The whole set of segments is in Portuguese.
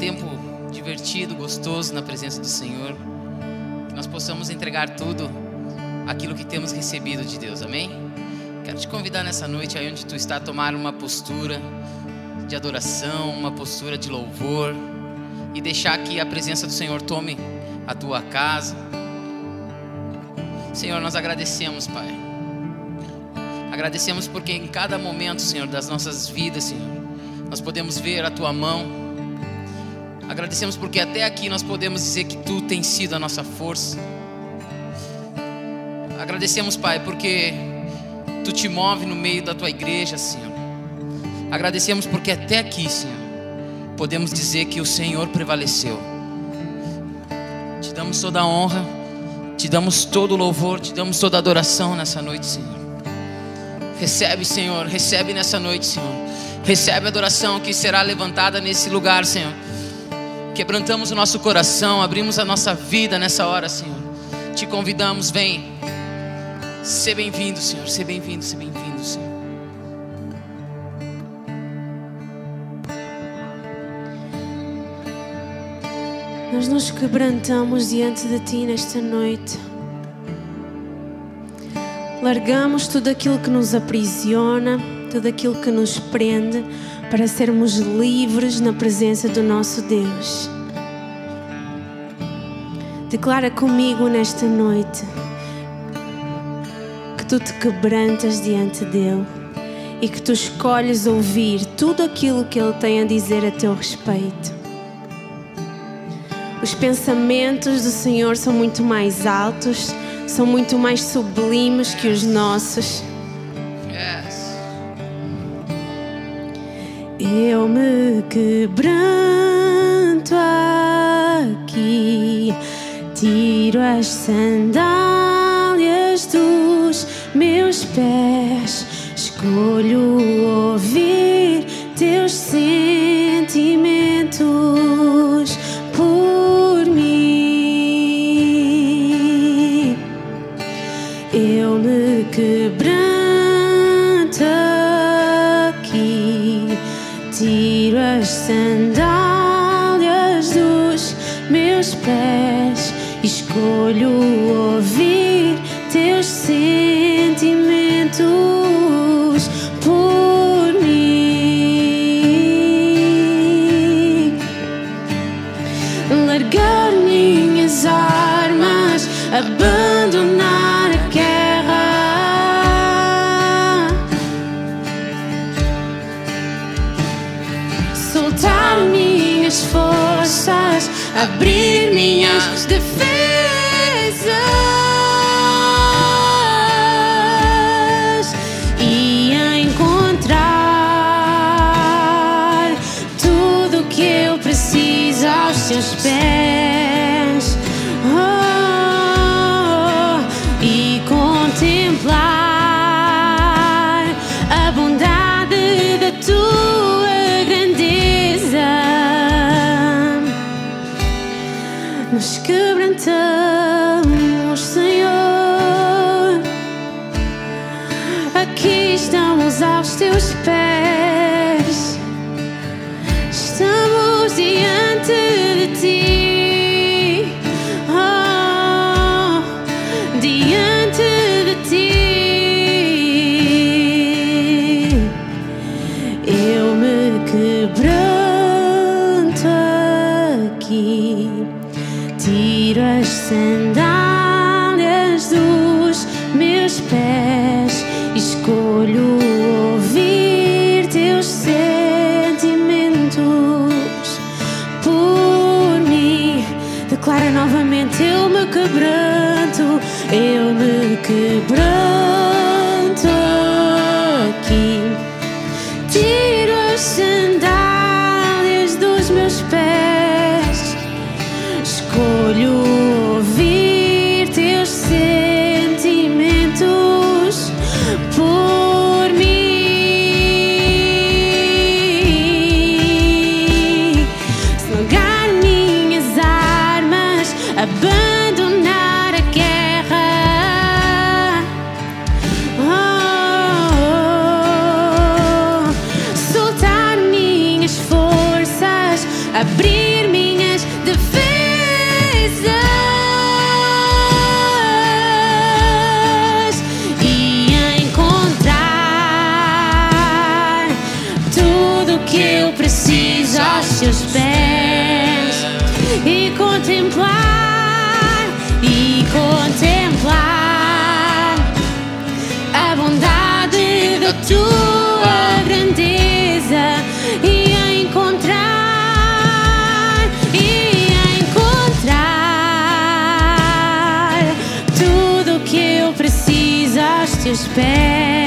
tempo divertido, gostoso na presença do Senhor, que nós possamos entregar tudo aquilo que temos recebido de Deus, amém? Quero te convidar nessa noite aí onde tu está a tomar uma postura de adoração, uma postura de louvor e deixar que a presença do Senhor tome a tua casa. Senhor, nós agradecemos, Pai. Agradecemos porque em cada momento, Senhor, das nossas vidas, Senhor, nós podemos ver a tua mão. Agradecemos porque até aqui nós podemos dizer que tu tens sido a nossa força. Agradecemos, Pai, porque tu te move no meio da tua igreja, Senhor. Agradecemos porque até aqui, Senhor, podemos dizer que o Senhor prevaleceu. Te damos toda a honra, te damos todo o louvor, te damos toda a adoração nessa noite, Senhor. Recebe, Senhor, recebe nessa noite, Senhor. Recebe a adoração que será levantada nesse lugar, Senhor. Quebrantamos o nosso coração, abrimos a nossa vida nessa hora, Senhor. Te convidamos, vem. Seja bem-vindo, Senhor. Seja bem-vindo, seja bem-vindo, Senhor. Nós nos quebrantamos diante de Ti nesta noite. Largamos tudo aquilo que nos aprisiona, tudo aquilo que nos prende, para sermos livres na presença do nosso Deus. Declara comigo nesta noite que tu te quebrantas diante dele e que tu escolhes ouvir tudo aquilo que ele tem a dizer a teu respeito. Os pensamentos do Senhor são muito mais altos, são muito mais sublimes que os nossos. Yes. Eu me quebranto aqui, tiro as sandálias dos meus pés, escolho ouvir teus sentimentos escolho ouvir preciso aos teus pés e contemplar e contemplar a bondade da tua grandeza e a encontrar e a encontrar tudo o que eu preciso aos teus pés.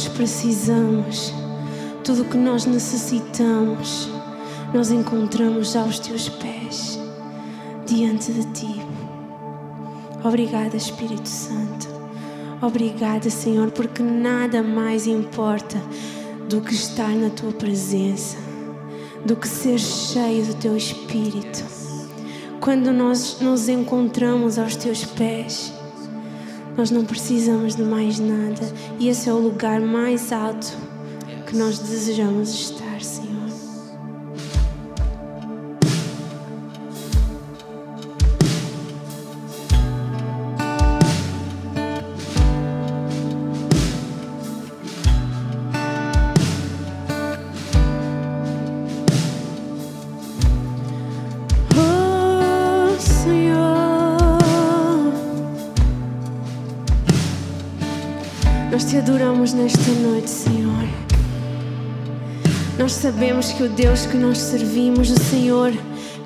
Nós precisamos, tudo que nós necessitamos, nós encontramos aos teus pés, diante de ti. Obrigada, Espírito Santo. Obrigada, Senhor, porque nada mais importa do que estar na tua presença, do que ser cheio do teu Espírito. Quando nós nos encontramos aos teus pés, nós não precisamos de mais nada, e esse é o lugar mais alto que nós desejamos estar, nesta noite, Senhor. Nós sabemos que o Deus que nós servimos, o Senhor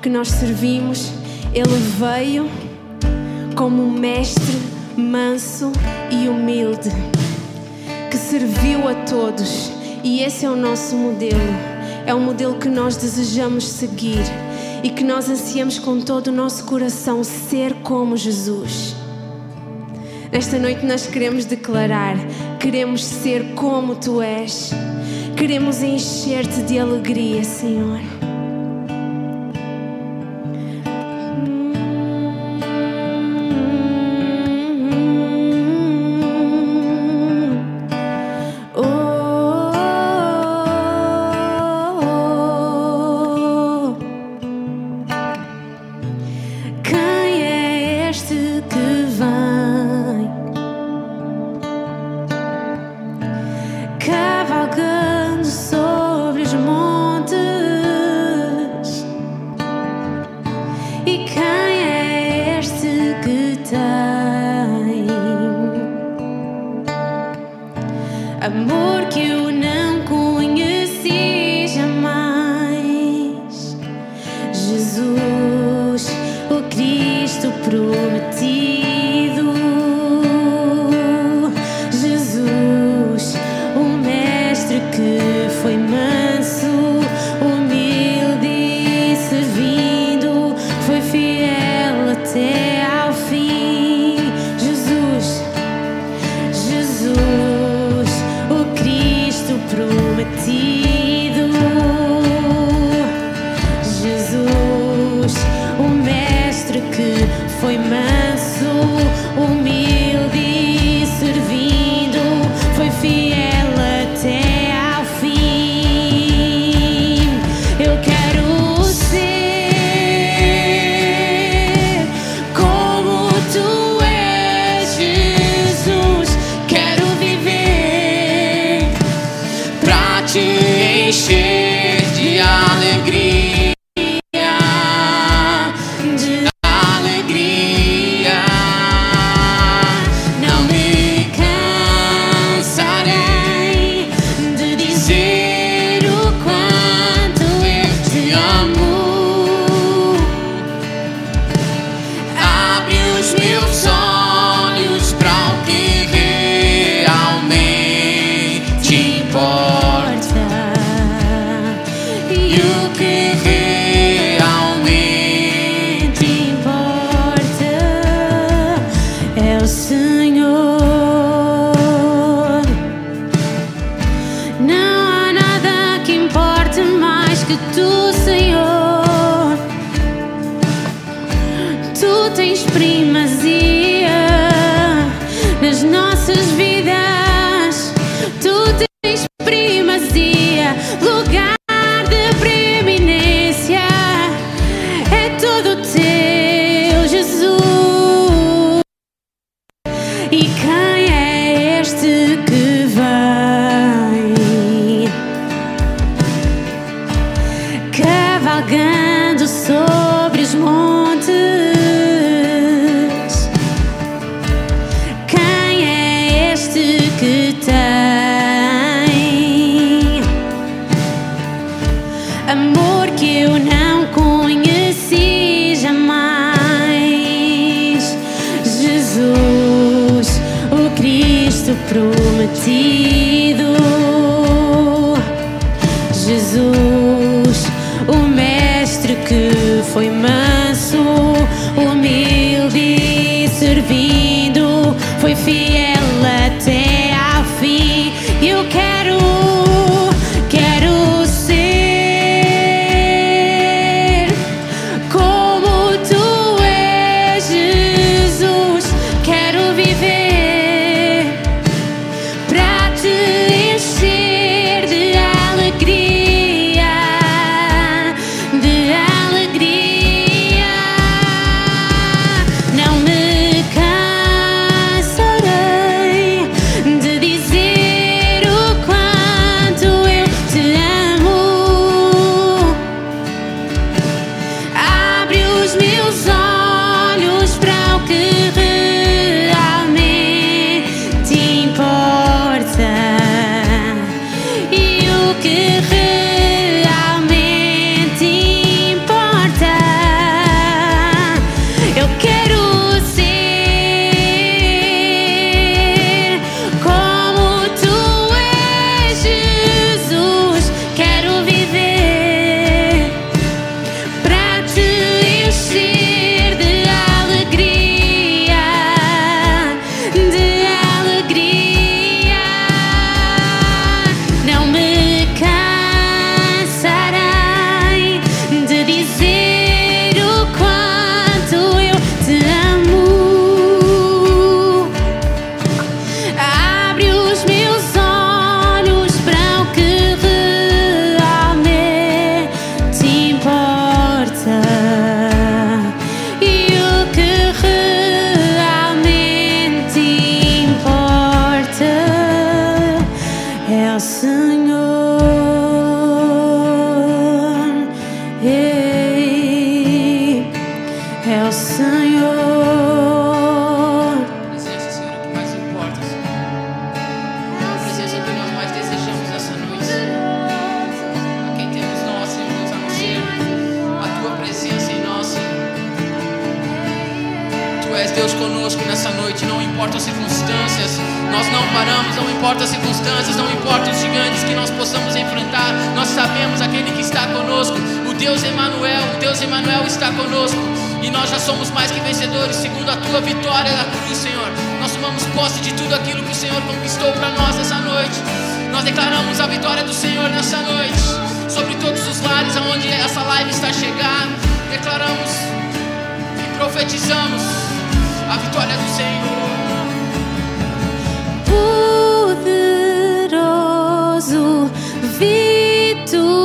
que nós servimos, Ele veio como um mestre manso e humilde, que serviu a todos. E esse é o nosso modelo. É o modelo que nós desejamos seguir e que nós ansiamos com todo o nosso coração ser como Jesus. Nesta noite nós queremos declarar, queremos ser como tu és, queremos encher-te de alegria, Senhor. Humilde vagando sobre declaramos a vitória do Senhor nessa noite, sobre todos os lares aonde essa live está chegando. Declaramos e profetizamos a vitória do Senhor. Poderoso, vitória.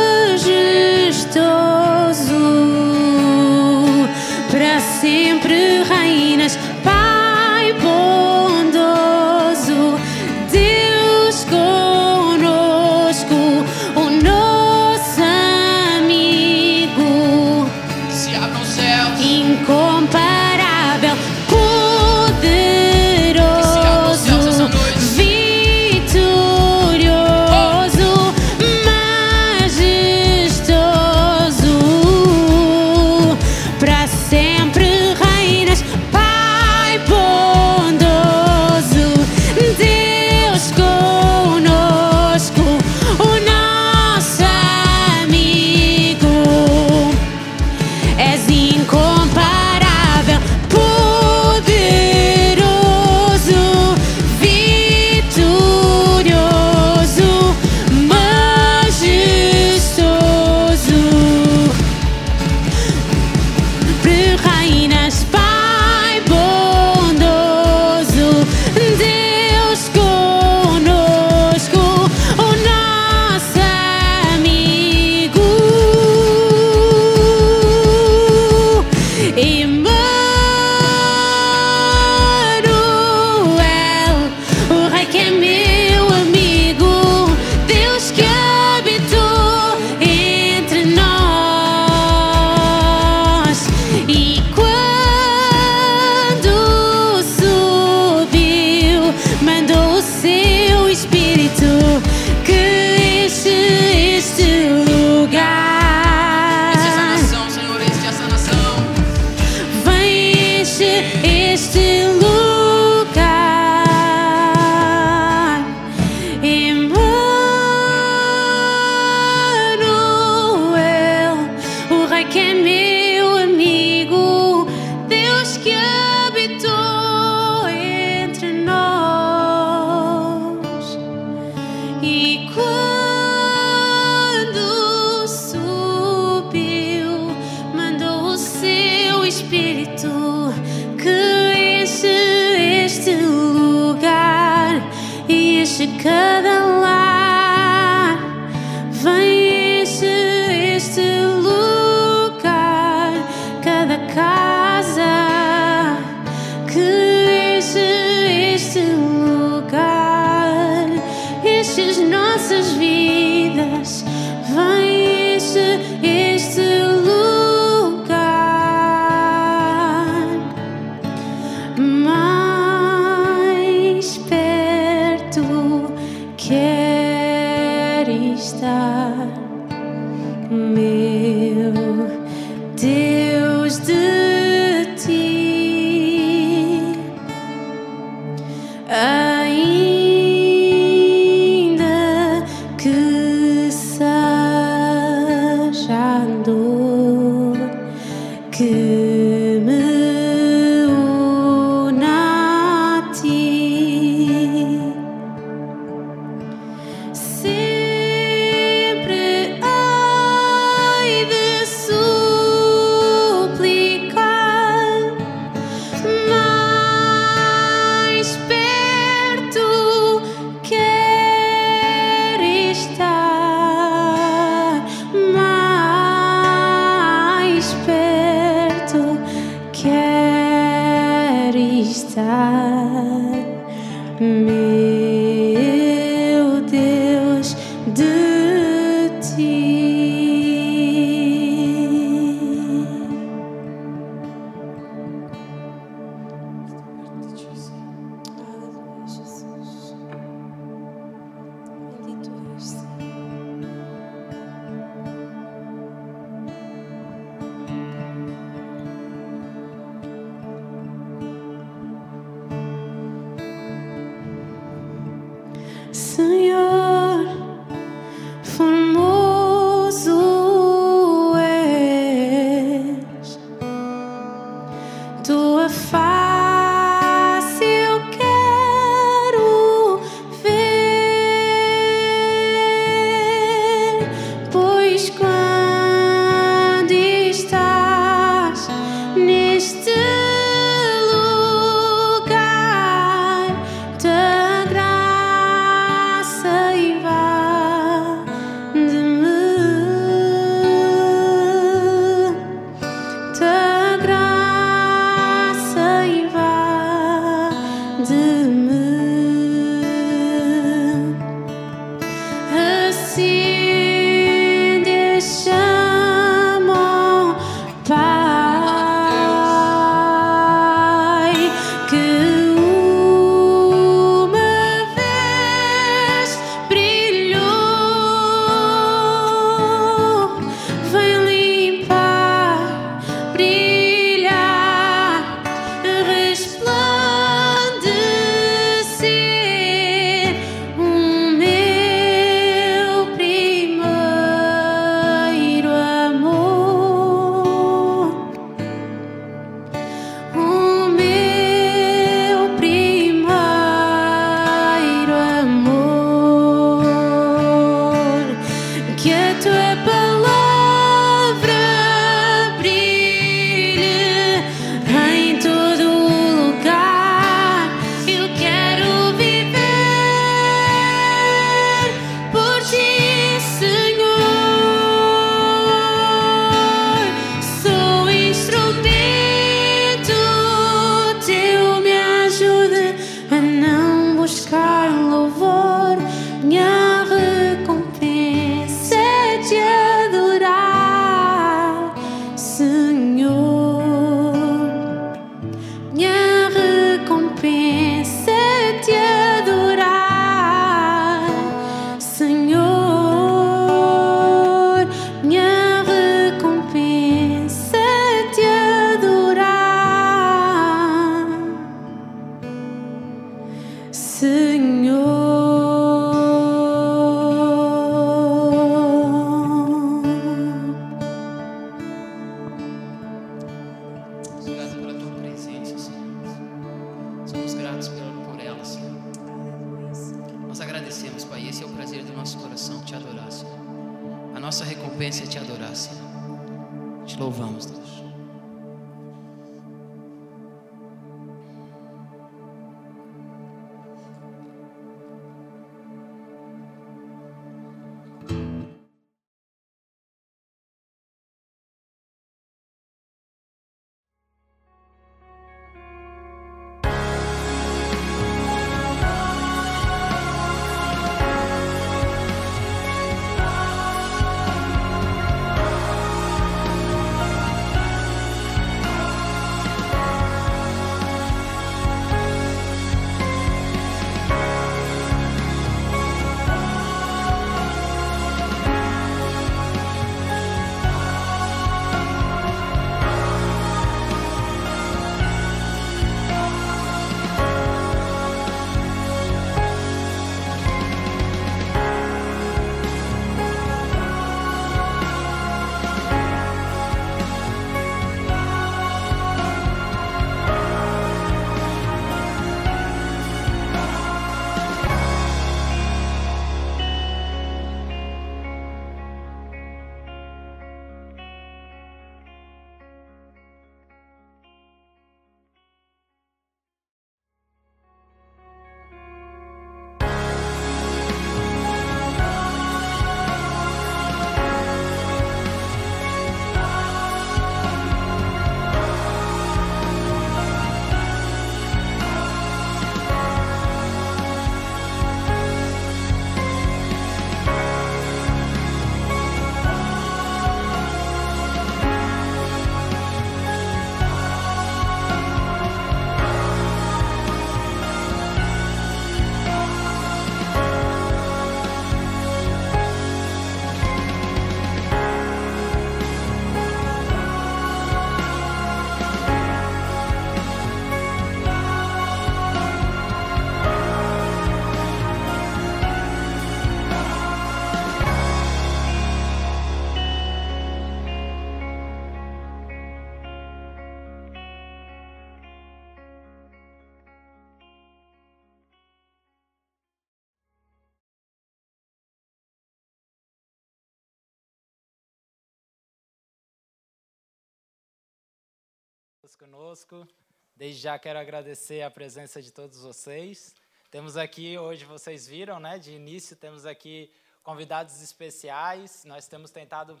Conosco. Desde já quero agradecer a presença de todos vocês. Temos aqui, hoje vocês viram, né, de início, temos aqui convidados especiais. Nós temos tentado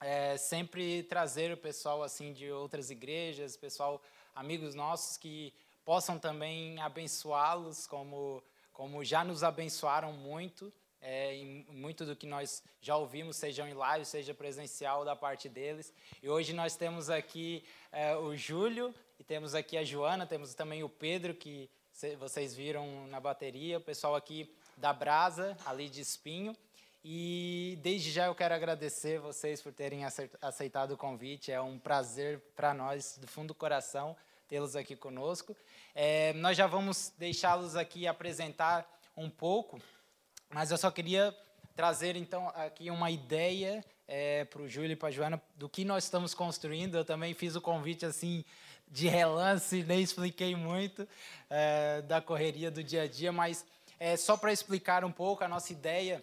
é, sempre trazer o pessoal assim de outras igrejas, pessoal, amigos nossos que possam também abençoá-los como, como já nos abençoaram muito. É, em muito do que nós já ouvimos, seja em live, seja presencial da parte deles. E hoje nós temos aqui é, o Júlio e temos aqui a Joana, temos também o Pedro, que vocês viram na bateria, o pessoal aqui da Brasa, ali de Espinho. E desde já eu quero agradecer vocês por terem aceitado o convite. É um prazer para nós, do fundo do coração, tê-los aqui conosco. É, nós já vamos deixá-los aqui apresentar um pouco, mas eu só queria trazer então aqui uma ideia é, para o Júlio e para a Joana do que nós estamos construindo. Eu também fiz o convite assim de relance, nem expliquei muito é, da correria do dia a dia, mas é, só para explicar um pouco a nossa ideia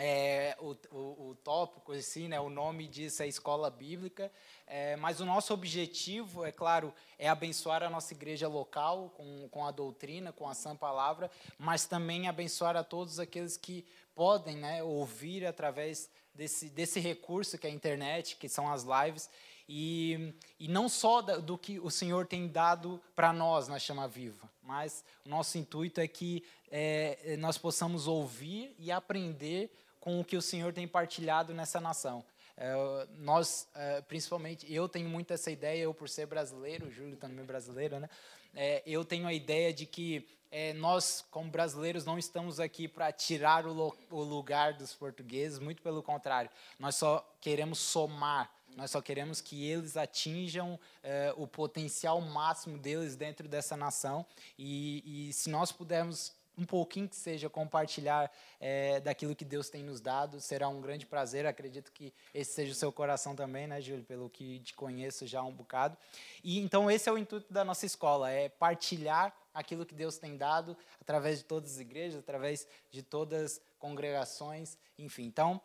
é, o, o, o, tópico, assim, né, o nome disso é escola bíblica, é, mas o nosso objetivo, é claro, é abençoar a nossa igreja local com, com a doutrina, com a sã palavra, mas também abençoar a todos aqueles que podem né, ouvir através desse, desse recurso que é a internet, que são as lives, e, e não só do que o Senhor tem dado para nós na Chama Viva, mas o nosso intuito é que é, nós possamos ouvir e aprender com o que o Senhor tem partilhado nessa nação. É, nós, é, principalmente, eu tenho muito essa ideia, eu por ser brasileiro, o Júlio também é brasileiro, né? É, eu tenho a ideia de que é, nós, como brasileiros, não estamos aqui para tirar o, o, lugar dos portugueses, muito pelo contrário, nós só queremos somar, nós só queremos que eles atinjam é, o potencial máximo deles dentro dessa nação, e, e se nós pudermos um pouquinho que seja compartilhar é, daquilo que Deus tem nos dado, será um grande prazer. Acredito que esse seja o seu coração também, né, Júlio, pelo que te conheço já um bocado. E então esse é o intuito da nossa escola, é partilhar aquilo que Deus tem dado através de todas as igrejas, através de todas as congregações, enfim. Então,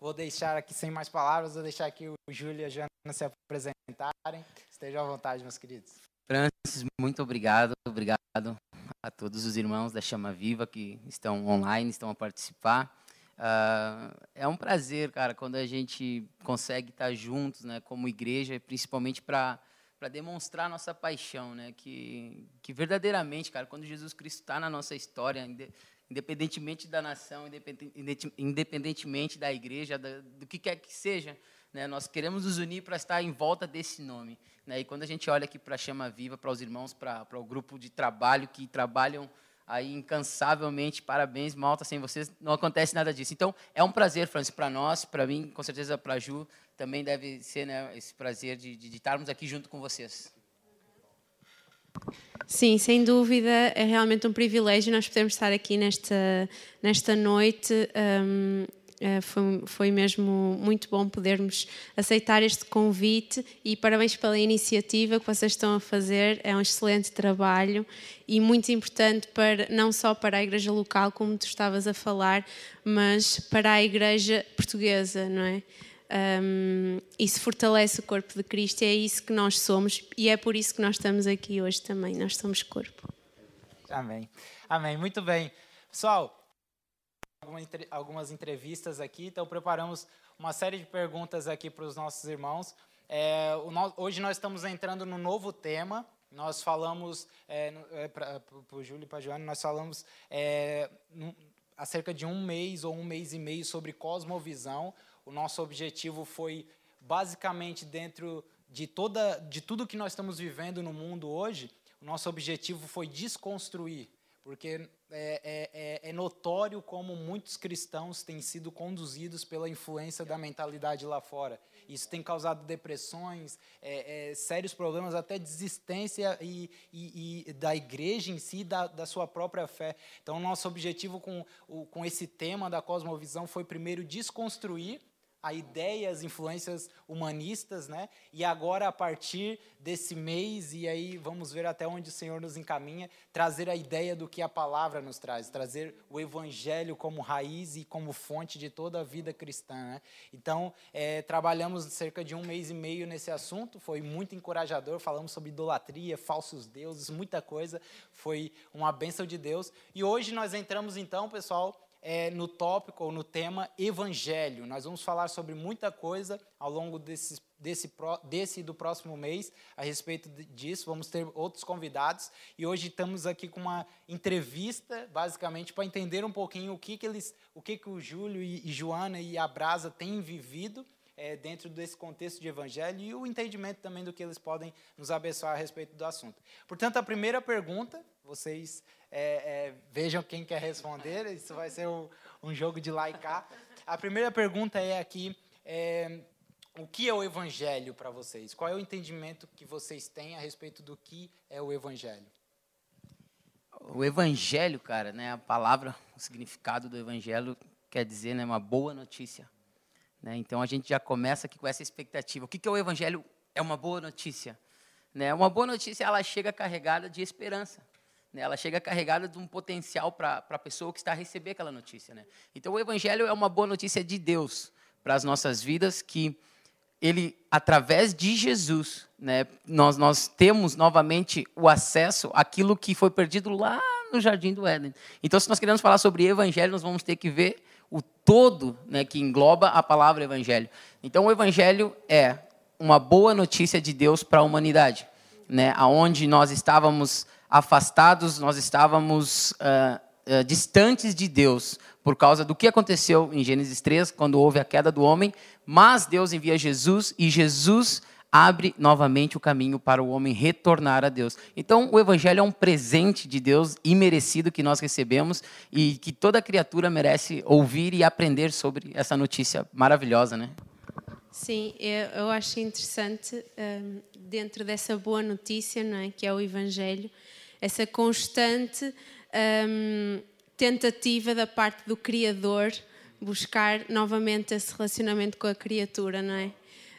vou deixar aqui sem mais palavras, vou deixar aqui o Júlio e a Joana se apresentarem. Estejam à vontade, meus queridos. Francis, muito obrigado, obrigado a todos os irmãos da Chama Viva que estão online, estão a participar. Uh, é um prazer, cara, quando a gente consegue estar juntos, né, como igreja, principalmente para para demonstrar nossa paixão, né, que que verdadeiramente, cara, quando Jesus Cristo está na nossa história, independentemente da nação, independentemente da igreja, do que quer que seja, né, nós queremos nos unir para estar em volta desse nome. Né? E quando a gente olha aqui para a Chama Viva, para os irmãos, para, o grupo de trabalho que trabalham aí incansavelmente, parabéns, Malta, sem vocês não acontece nada disso. Então, é um prazer, Francis, para nós, para mim, com certeza para a Ju, também deve ser né, esse prazer de, de, de estarmos aqui junto com vocês. Sim, sem dúvida, é realmente um privilégio nós podermos estar aqui nesta, nesta noite. Um, foi, foi mesmo muito bom podermos aceitar este convite e parabéns pela iniciativa que vocês estão a fazer. É um excelente trabalho e muito importante para não só para a igreja local, como tu estavas a falar, mas para a igreja portuguesa, não é? Um, isso fortalece o corpo de Cristo é isso que nós somos e é por isso que nós estamos aqui hoje também. Nós somos corpo. Amém. Amém. Muito bem. Pessoal, algumas entrevistas aqui, então preparamos uma série de perguntas aqui para os nossos irmãos. É, hoje nós estamos entrando no novo tema. Nós falamos, é, é, para o Júlio e para a Joana, nós falamos é, há cerca de um mês ou um mês e meio sobre cosmovisão. O nosso objetivo foi basicamente dentro de toda de tudo que nós estamos vivendo no mundo hoje, o nosso objetivo foi desconstruir porque é, é, é, é, notório como muitos cristãos têm sido conduzidos pela influência da mentalidade lá fora. Isso tem causado depressões, é, é, sérios problemas, até desistência e, e, e da igreja em si, da, da, sua própria fé. Então, nosso objetivo com, com esse tema da cosmovisão foi primeiro desconstruir a ideias, influências humanistas, né? E agora a partir desse mês e aí vamos ver até onde o Senhor nos encaminha, trazer a ideia do que a palavra nos traz, trazer o evangelho como raiz e como fonte de toda a vida cristã, né? Então é, trabalhamos cerca de um mês e meio nesse assunto, foi muito encorajador, falamos sobre idolatria, falsos deuses, muita coisa, foi uma bênção de Deus. E hoje nós entramos então, pessoal, é, no tópico ou no tema Evangelho. Nós vamos falar sobre muita coisa ao longo desse, desse, desse e do próximo mês a respeito disso. Vamos ter outros convidados e hoje estamos aqui com uma entrevista, basicamente, para entender um pouquinho o que, que eles, o que, que o Júlio e, e Joana e a Brasa têm vivido é, dentro desse contexto de evangelho e o entendimento também do que eles podem nos abençoar a respeito do assunto. Portanto, a primeira pergunta, vocês é, é, vejam quem quer responder, isso vai ser um, um jogo de cá. A primeira pergunta é aqui: é, o que é o evangelho para vocês? Qual é o entendimento que vocês têm a respeito do que é o evangelho? O evangelho, cara, né, a palavra, o significado do evangelho quer dizer, né, uma boa notícia. Né? Então a gente já começa aqui com essa expectativa. O que, que é o evangelho? É uma boa notícia. Né? Uma boa notícia, ela chega carregada de esperança. Né? Ela chega carregada de um potencial para a pessoa que está a receber aquela notícia. Né? Então, o Evangelho é uma boa notícia de Deus para as nossas vidas, que ele, através de Jesus, né, nós, nós temos novamente o acesso àquilo que foi perdido lá no Jardim do Éden. Então, se nós queremos falar sobre Evangelho, nós vamos ter que ver o todo né, que engloba a palavra Evangelho. Então, o Evangelho é uma boa notícia de Deus para a humanidade, né, aonde nós estávamos afastados, nós estávamos uh, uh, distantes de Deus por causa do que aconteceu em Gênesis 3, quando houve a queda do homem, mas Deus envia Jesus e Jesus abre novamente o caminho para o homem retornar a Deus. Então, o Evangelho é um presente de Deus imerecido que nós recebemos e que toda criatura merece ouvir e aprender sobre essa notícia maravilhosa, né? Sim, eu, eu acho interessante, um, dentro dessa boa notícia, não é, que é o Evangelho, essa constante um, tentativa da parte do Criador buscar novamente esse relacionamento com a criatura, não é?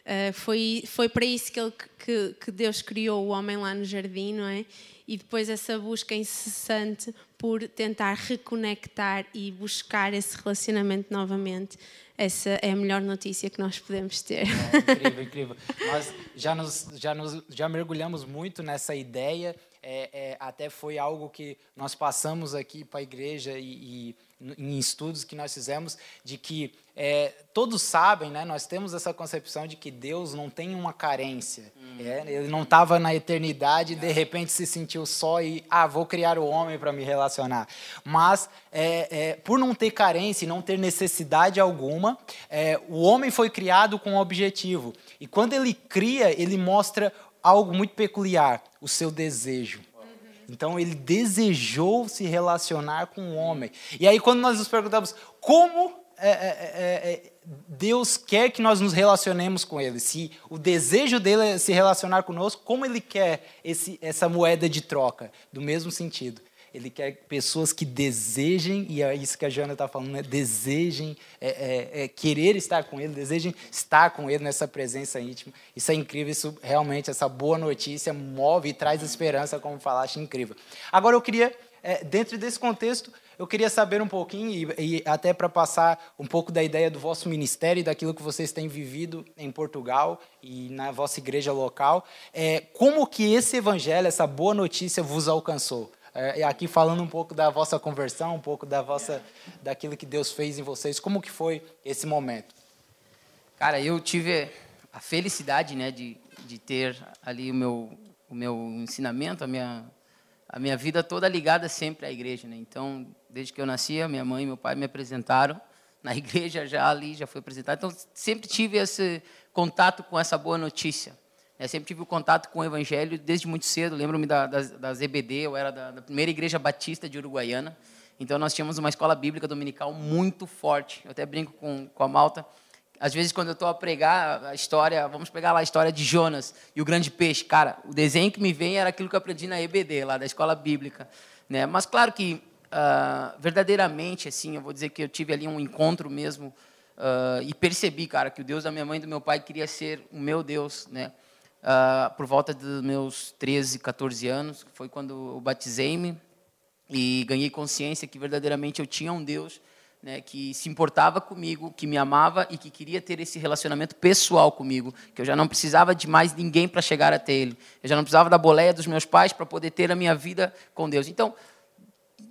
Uh, foi, foi para isso que, ele, que, que, Deus criou o homem lá no jardim, não é? E depois essa busca incessante por tentar reconectar e buscar esse relacionamento novamente. Essa é a melhor notícia que nós podemos ter. É, incrível, incrível. Nós já, nos, já, nos, já mergulhamos muito nessa ideia é, é, até foi algo que nós passamos aqui para a igreja e, e, em estudos que nós fizemos, de que é, todos sabem, né, nós temos essa concepção de que Deus não tem uma carência. Hum. ele não estava na eternidade e de repente se sentiu só e, ah, vou criar o homem para me relacionar. Mas, é, é, por não ter carência e não ter necessidade alguma, é, o homem foi criado com um objetivo. E quando ele cria, ele mostra algo muito peculiar: o seu desejo. Então ele desejou se relacionar com o homem. E aí, quando nós nos perguntamos como é, é, é, é, Deus quer que nós nos relacionemos com Ele, se o desejo dele é se relacionar conosco, como Ele quer esse, essa moeda de troca? Do mesmo sentido. Ele quer pessoas que desejem, e é isso que a Jana está falando, né? desejem é, é, é, querer estar com Ele, desejem estar com Ele nessa presença íntima. Isso é incrível, isso realmente, essa boa notícia move e traz esperança, como falaste, incrível. Agora eu queria, é, dentro desse contexto, eu queria saber um pouquinho, e, e até para passar um pouco da ideia do vosso ministério e daquilo que vocês têm vivido em Portugal e na vossa igreja local, é, como que esse evangelho, essa boa notícia vos alcançou? É, aqui falando um pouco da vossa conversão, um pouco da vossa, daquilo que Deus fez em vocês. Como que foi esse momento? Cara, eu tive a felicidade, né, de, de ter ali o meu, o meu ensinamento, a minha, a minha vida toda ligada sempre à igreja, né? Então, desde que eu nascia, minha mãe e meu pai me apresentaram na igreja já ali, já foi apresentado. Então, sempre tive esse contato com essa boa notícia. Eu sempre tive o contato com o Evangelho desde muito cedo. Lembro-me da, das, das EBD, eu era da, da, primeira igreja batista de Uruguaiana. Então nós tínhamos uma escola bíblica dominical muito forte. Eu até brinco com, com a Malta. Às vezes, quando eu estou a pregar a história, vamos pegar lá a história de Jonas e o grande peixe. Cara, o desenho que me vem era aquilo que eu aprendi na EBD, lá da escola bíblica. Né? Mas, claro que, uh, verdadeiramente, assim, eu vou dizer que eu tive ali um encontro mesmo uh, e percebi, cara, que o Deus da minha mãe e do meu pai queria ser o meu Deus, né? Uh, por volta dos meus 13, 14 anos, foi quando eu batizei-me e ganhei consciência que verdadeiramente eu tinha um Deus né, que se importava comigo, que me amava e que queria ter esse relacionamento pessoal comigo, que eu já não precisava de mais ninguém para chegar até Ele. Eu já não precisava da boleia dos meus pais para poder ter a minha vida com Deus. Então,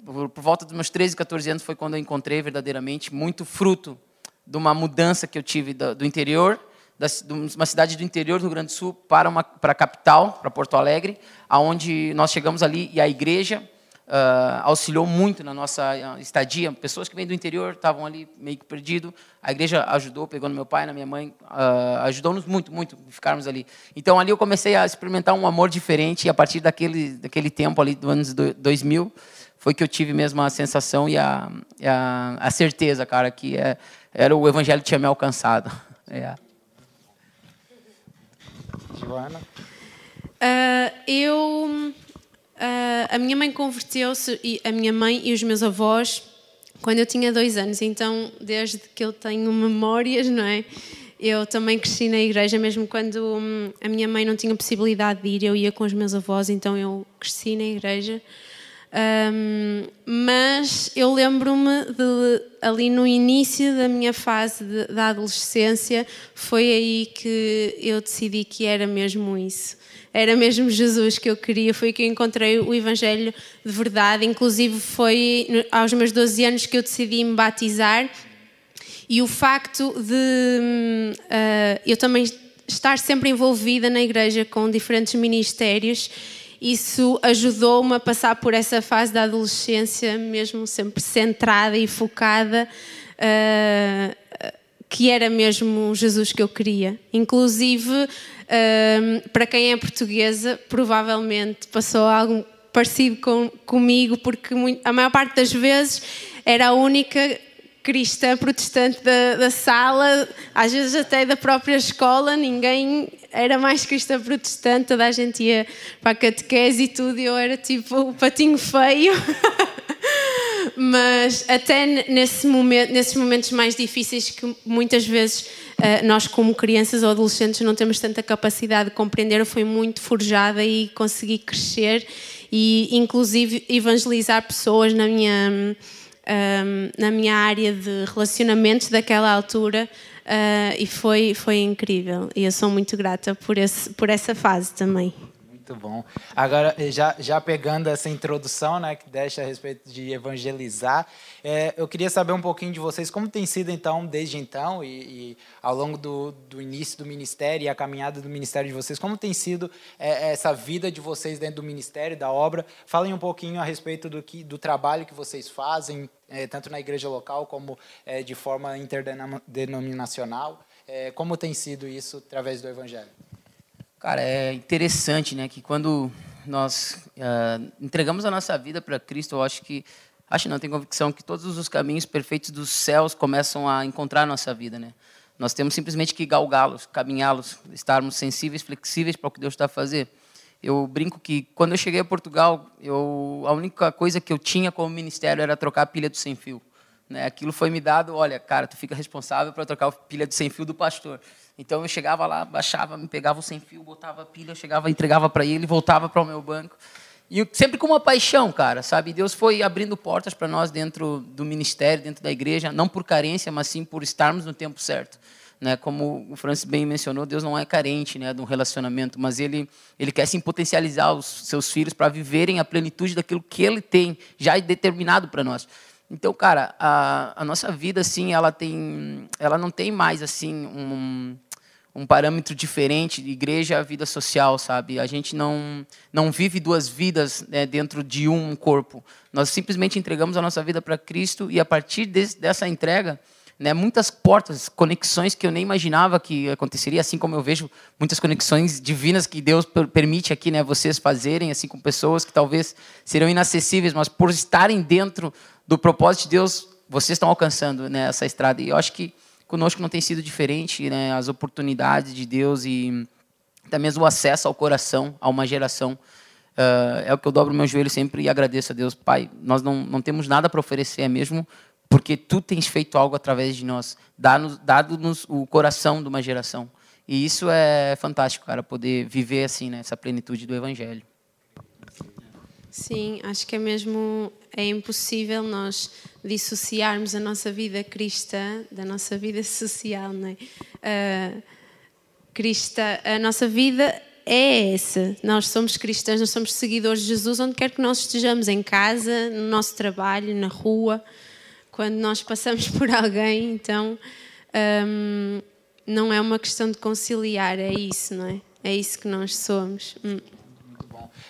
por, por volta dos meus 13, 14 anos foi quando eu encontrei verdadeiramente muito fruto de uma mudança que eu tive do, do interior, da, de uma cidade do interior do Rio Grande do Sul para, uma, para a capital, para Porto Alegre, aonde nós chegamos ali e a igreja uh, auxiliou muito na nossa ah, estadia. Pessoas que vêm do interior estavam ali meio que perdidos. A igreja ajudou, pegou no meu pai, na minha mãe, uh, ajudou-nos muito, muito, ficarmos ali. Então ali eu comecei a experimentar um amor diferente e a partir daquele, daquele tempo ali, do anos 2000, foi que eu tive mesmo a sensação e a, a, a certeza, cara, que é, era o evangelho que tinha me alcançado. É. Joana? Uh, eu Uh, a minha mãe converteu-se, a minha mãe e os meus avós, quando eu tinha dois anos. Então, desde que eu tenho memórias, não é? Eu também cresci na igreja, mesmo quando hum, a minha mãe não tinha possibilidade de ir, eu ia com os meus avós, então eu cresci na igreja. Um, mas eu lembro-me de ali no início da minha fase de, da adolescência, foi aí que eu decidi que era mesmo isso era mesmo Jesus que eu queria, foi que eu encontrei o Evangelho de verdade. Inclusive, foi aos meus 12 anos que eu decidi me batizar. E o facto de uh, eu também estar sempre envolvida na igreja com diferentes ministérios, isso ajudou-me a passar por essa fase da adolescência, mesmo sempre centrada e focada. Uh, que era mesmo Jesus que eu queria. Inclusive, um, para quem é portuguesa, provavelmente passou algo parecido com, comigo, porque a maior parte das vezes era a única cristã protestante da, da, sala, às vezes até da própria escola, ninguém era mais cristã protestante, toda a gente ia para a catequese e tudo, e eu era tipo o patinho feio. Mas até nesse momento, nesses momentos mais difíceis que muitas vezes uh, nós como crianças ou adolescentes não temos tanta capacidade de compreender, eu fui muito forjada e consegui crescer e inclusive evangelizar pessoas na minha um, ehm, na minha área de relacionamentos daquela altura uh, e foi foi incrível e eu sou muito grata por esse por essa fase também. Muito bom. Agora, eh, já, já pegando essa introdução, né, que deixa a respeito de evangelizar, é, eu queria saber um pouquinho de vocês, como tem sido, então, desde então, e, e ao longo do, do, início do ministério e a caminhada do ministério de vocês, como tem sido é, essa vida de vocês dentro do ministério, da obra? Falem um pouquinho a respeito do, que, do trabalho que vocês fazem, é, tanto na igreja local como de forma interdenominacional. como tem sido isso através do evangelho? Cara, é interessante, né, que quando nós uh, entregamos a nossa vida para Cristo, eu acho que acho não, tenho convicção que todos os caminhos perfeitos dos céus começam a encontrar a nossa vida, né? Nós temos simplesmente que galgá-los, caminhá-los, estarmos sensíveis, flexíveis para o que Deus está a fazer. Eu brinco que quando eu cheguei a Portugal, eu, a única coisa que eu tinha como ministério era trocar a pilha do sem fio. Né? Aquilo foi me dado, olha, cara, tu fica responsável para trocar a pilha do sem fio do pastor. Então eu chegava lá, baixava, me pegava o sem fio, botava a pilha, chegava, entregava para ele, voltava para o meu banco. E sempre com uma paixão, cara, sabe? Deus foi abrindo portas para nós dentro do ministério, dentro da igreja, não por carência, mas sim por estarmos no tempo certo. Né? Como o Francis bem mencionou, Deus não é carente né, de um relacionamento, mas ele, ele quer sim potencializar os seus filhos para viverem a plenitude daquilo que ele tem já determinado para nós. Então, cara, a, a nossa vida, assim, ela tem, ela não tem mais assim um, um parâmetro diferente de igreja a vida social, sabe? A gente não não vive duas vidas né, dentro de um corpo. Nós simplesmente entregamos a nossa vida para Cristo e a partir desse, dessa entrega, né, muitas portas, conexões que eu nem imaginava que aconteceria, assim como eu vejo muitas conexões divinas que Deus permite aqui, né, vocês fazerem, assim com pessoas que talvez serão inacessíveis, mas por estarem dentro do propósito de Deus, vocês estão alcançando né, essa estrada. E eu acho que conosco não tem sido diferente, né, as oportunidades de Deus e até mesmo o acesso ao coração, a uma geração. Uh, é o que eu dobro meu joelho sempre e agradeço a Deus. Pai, nós não, não temos nada para oferecer, é mesmo porque tu tens feito algo através de nós, dado-nos o coração de uma geração. E isso é fantástico, cara, poder viver assim, né, essa plenitude do Evangelho. Sim, acho que é mesmo é impossível nós dissociarmos a nossa vida cristã da nossa vida social, não é? Uh, cristã, a nossa vida é essa. Nós somos cristãos, nós somos seguidores de Jesus onde quer que nós estejamos, em casa, no nosso trabalho, na rua, quando nós passamos por alguém, então um, não é uma questão de conciliar, é isso, não é? É isso que nós somos. Hum.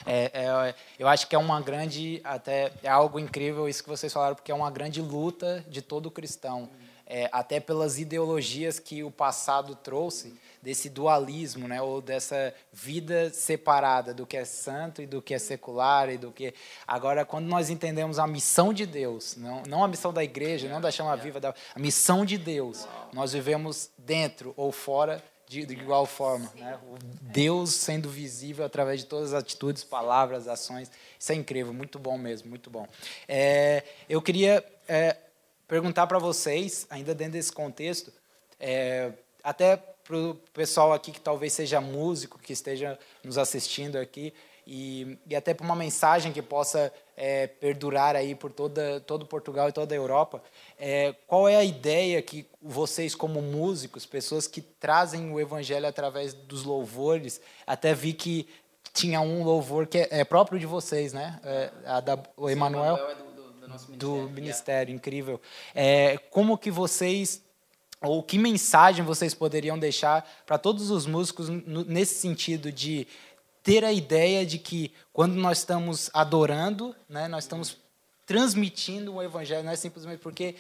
É, é, eu acho que é uma grande, até é algo incrível isso que vocês falaram, porque é uma grande luta de todo cristão, é, até pelas ideologias que o passado trouxe desse dualismo, né, ou dessa vida separada do que é santo e do que é secular e do que agora quando nós entendemos a missão de Deus, não, não a missão da igreja, não da chama viva, da, a missão de Deus, nós vivemos dentro ou fora de, de igual forma. Né? O Deus sendo visível através de todas as atitudes, palavras, ações. Isso é incrível, muito bom mesmo, muito bom. É, eu queria é, perguntar para vocês, ainda dentro desse contexto, é, até para o pessoal aqui que talvez seja músico, que esteja nos assistindo aqui, e, e até para uma mensagem que possa é, perdurar aí por toda, todo Portugal e toda a Europa. É, qual é a ideia que vocês, como músicos, pessoas que trazem o evangelho através dos louvores, até vi que tinha um louvor que é, é próprio de vocês, né? É, a da, o Emanuel. É do, do, do, ministério, do ministério yeah. incrível. É, como que vocês ou que mensagem vocês poderiam deixar para todos os músicos nesse sentido de ter a ideia de que quando nós estamos adorando, né, nós estamos transmitindo o evangelho, não é simplesmente porque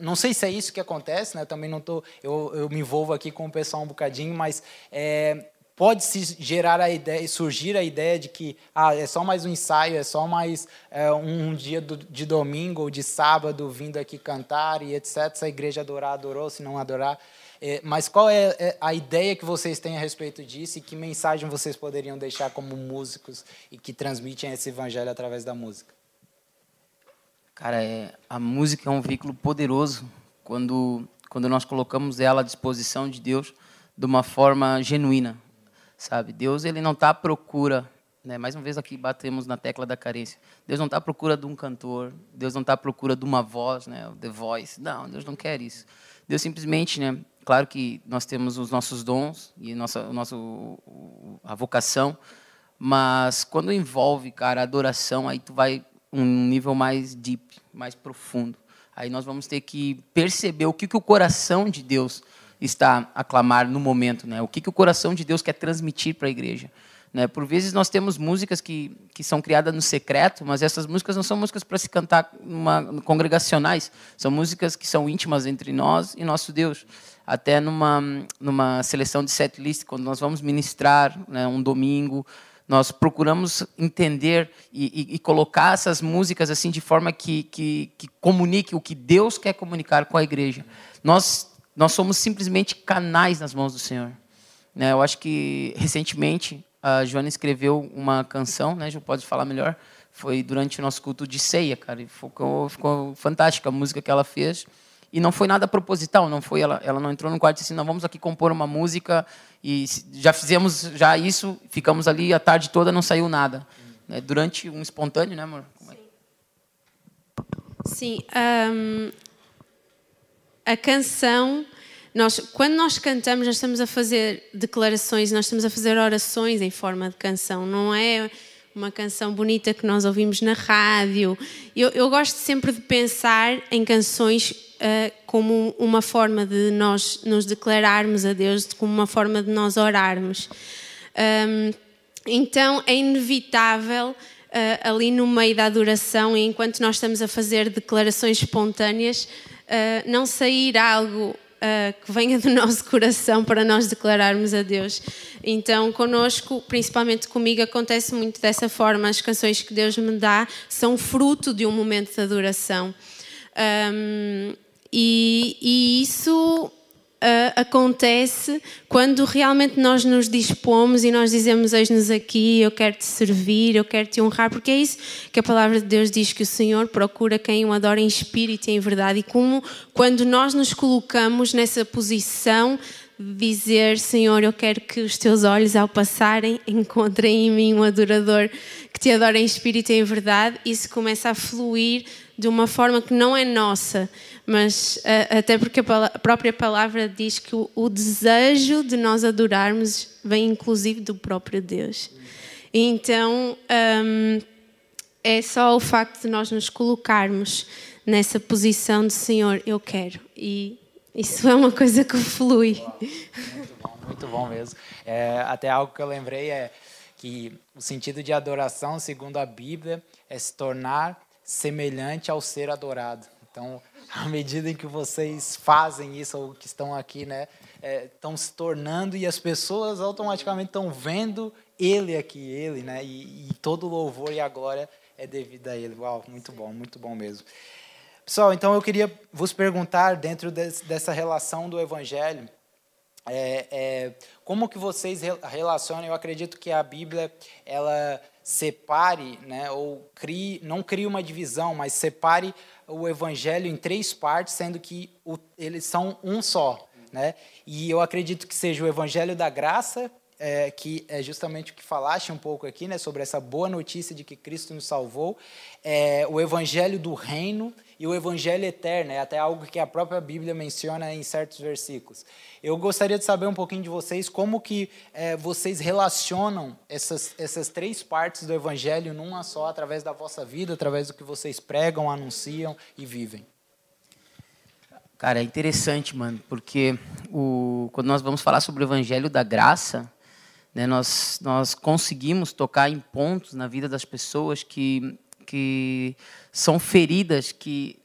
não sei se é isso que acontece, né? Também não tô, eu, eu me envolvo aqui com o pessoal um bocadinho, mas é, pode se gerar a ideia, surgir a ideia de que ah, é só mais um ensaio, é só mais é, um dia do, de domingo ou de sábado vindo aqui cantar e etc. Se a igreja adorar, adorou, se não adorar, mas qual é, é a ideia que vocês têm a respeito disso e que mensagem vocês poderiam deixar como músicos e que transmitem esse evangelho através da música? Cara, é, a música é um veículo poderoso quando, quando nós colocamos ela à disposição de Deus de uma forma genuína, sabe? Deus ele não está à procura, né? mais uma vez aqui batemos na tecla da carência. Deus não está à procura de um cantor, Deus não está à procura de uma voz, né? The Voice. Não, Deus não quer isso. Deus simplesmente, né? Claro que nós temos os nossos dons e nossa, o nosso, a vocação, mas quando envolve, cara, adoração, aí tu vai um nível mais deep, mais profundo. Aí nós vamos ter que perceber o que, que o coração de Deus está a clamar no momento, né? O que, que o coração de Deus quer transmitir para a igreja. Né? Por vezes nós temos músicas que, que são criadas no secreto, mas essas músicas não são músicas para se cantar congregacionais, são músicas que são íntimas entre nós e nosso Deus até numa, numa seleção de set list, quando nós vamos ministrar né, um domingo, nós procuramos entender e, e, e, colocar essas músicas assim de forma que, que, que, comunique o que Deus quer comunicar com a igreja. Nós, nós somos simplesmente canais nas mãos do Senhor. Né, eu acho que recentemente a Joana escreveu uma canção, né, Ju pode falar melhor, foi durante o nosso culto de ceia, cara, e ficou, ficou fantástica a música que ela fez. E não foi nada proposital, não foi ela, ela não entrou no quarto e disse, não, vamos aqui compor uma música e já fizemos já isso, ficamos ali a tarde toda, não saiu nada. Né? Durante um espontâneo, né, amor? É? Sim. Um, a canção, nós, quando nós cantamos, nós estamos a fazer declarações, nós estamos a fazer orações em forma de canção, não é uma canção bonita que nós ouvimos na rádio. Eu, eu gosto sempre de pensar em canções uh, como uma forma de nós nos declararmos a Deus, como uma forma de nós orarmos. Um, então é inevitável. Uh, ali no meio da adoração, enquanto nós estamos a fazer declarações espontâneas, uh, não sair algo uh, que venha do nosso coração para nós declararmos a Deus. Então, conosco, principalmente comigo, acontece muito dessa forma. As canções que Deus me dá são fruto de um momento de adoração. Um, e, e, isso uh, acontece quando realmente nós nos dispomos e nós dizemos: Eis-nos aqui, eu quero te servir, eu quero te honrar, porque é isso que a palavra de Deus diz que o Senhor procura quem o adora em espírito e em verdade. E como quando nós nos colocamos nessa posição dizer: Senhor, eu quero que os teus olhos, ao passarem, encontrem em mim um adorador que te adora em espírito e em verdade. Isso começa a fluir de uma forma que não é nossa, mas uh, até porque a, própria palavra diz que o, desejo de nós adorarmos vem inclusive do próprio Deus. Então um, é só o facto de nós nos colocarmos nessa posição de Senhor, eu quero. E isso é uma coisa que flui. Muito bom, muito bom mesmo. É, até algo que eu lembrei é que o sentido de adoração, segundo a Bíblia, é se tornar semelhante ao ser adorado. Então, à medida em que vocês fazem isso, ou que estão aqui, né, é, estão se tornando e as pessoas automaticamente estão vendo Ele aqui, Ele, né, e, e todo louvor e glória é devido a Ele. Uau, muito bom, muito bom mesmo. Pessoal, então eu queria vos perguntar, dentro dessa relação do Evangelho, é, é, como que vocês relacionam? Eu acredito que a Bíblia ela separe, né, ou crie, não crie uma divisão, mas separe o Evangelho em três partes, sendo que o, eles são um só, né? E eu acredito que seja o Evangelho da Graça, é, que é justamente o que falaste um pouco aqui, né, sobre essa boa notícia de que Cristo nos salvou, é, o Evangelho do Reino e o Evangelho eterno, é até algo que a própria Bíblia menciona em certos versículos. Eu gostaria de saber um pouquinho de vocês, como que é, vocês relacionam essas, essas três partes do Evangelho numa só, através da vossa vida, através do que vocês pregam, anunciam e vivem. Cara, é interessante, mano, porque o, quando nós vamos falar sobre o Evangelho da Graça, né, nós, nós conseguimos tocar em pontos na vida das pessoas que que são feridas que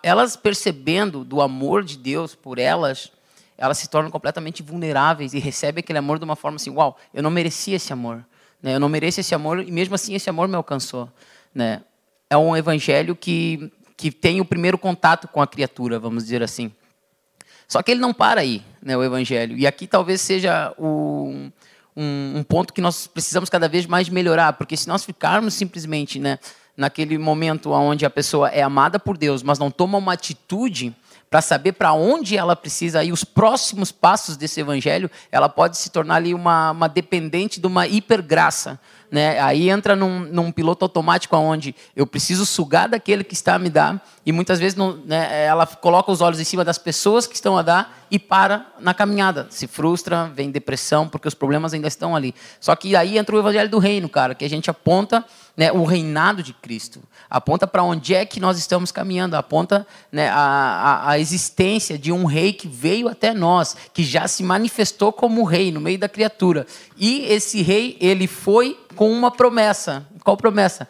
elas percebendo do amor de Deus por elas, elas se tornam completamente vulneráveis e recebem aquele amor de uma forma assim, uau, eu não merecia esse amor, né? Eu não mereço esse amor e mesmo assim esse amor me alcançou, né? É um evangelho que que tem o primeiro contato com a criatura, vamos dizer assim. Só que ele não para aí, né, o evangelho. E aqui talvez seja o, um, um ponto que nós precisamos cada vez mais melhorar, porque se nós ficarmos simplesmente, né, naquele momento onde a pessoa é amada por Deus, mas não toma uma atitude para saber para onde ela precisa ir, os próximos passos desse evangelho, ela pode se tornar ali uma, uma dependente de uma hipergraça. Né? Aí entra num, num, piloto automático onde eu preciso sugar daquele que está a me dar, e muitas vezes não, né, ela coloca os olhos em cima das pessoas que estão a dar e para na caminhada. Se frustra, vem depressão, porque os problemas ainda estão ali. Só que aí entra o evangelho do reino, cara, que a gente aponta né, o reinado de Cristo, aponta para onde é que nós estamos caminhando, aponta né, a, a, a, existência de um rei que veio até nós, que já se manifestou como rei no meio da criatura. E esse rei, ele foi com uma promessa. Qual promessa?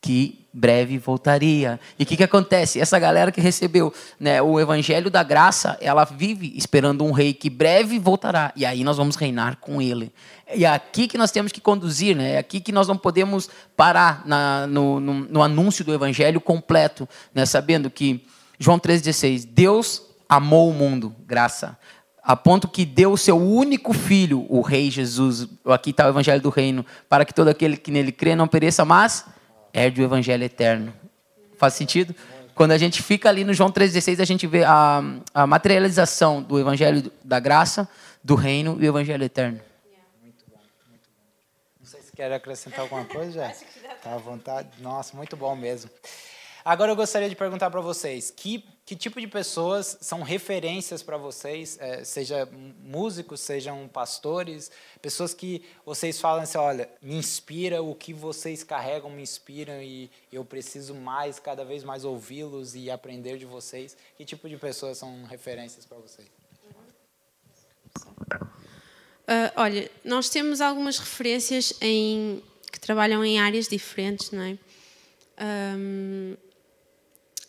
Que breve voltaria. E o que, que acontece? Essa galera que recebeu né, o evangelho da graça, ela vive esperando um rei que breve voltará. E aí nós vamos reinar com ele. E é aqui que nós temos que conduzir, né? é aqui que nós não podemos parar na, no, no, no, anúncio do evangelho completo, né? sabendo que João 3,16, Deus amou o mundo, graça, a ponto que deu o seu único filho, o rei Jesus, aqui está o evangelho do reino, para que todo aquele que nele crê não pereça, mas herde o evangelho eterno. Faz sentido? Quando a gente fica ali no João 3,16, a gente vê a, a materialização do evangelho da graça, do reino e o evangelho eterno. Muito bom, muito bom. Não sei se quer acrescentar alguma coisa, já. Está à vontade. Nossa, muito bom mesmo. Agora eu gostaria de perguntar para vocês, que, que tipo de pessoas são referências para vocês, é, seja músicos, sejam pastores, pessoas que vocês falam assim, olha, me inspira, o que vocês carregam me inspiram e eu preciso mais, cada vez mais ouvi-los e aprender de vocês. Que tipo de pessoas são referências para vocês? Uh, olha, nós temos algumas referências em, que trabalham em áreas diferentes, não é? Um,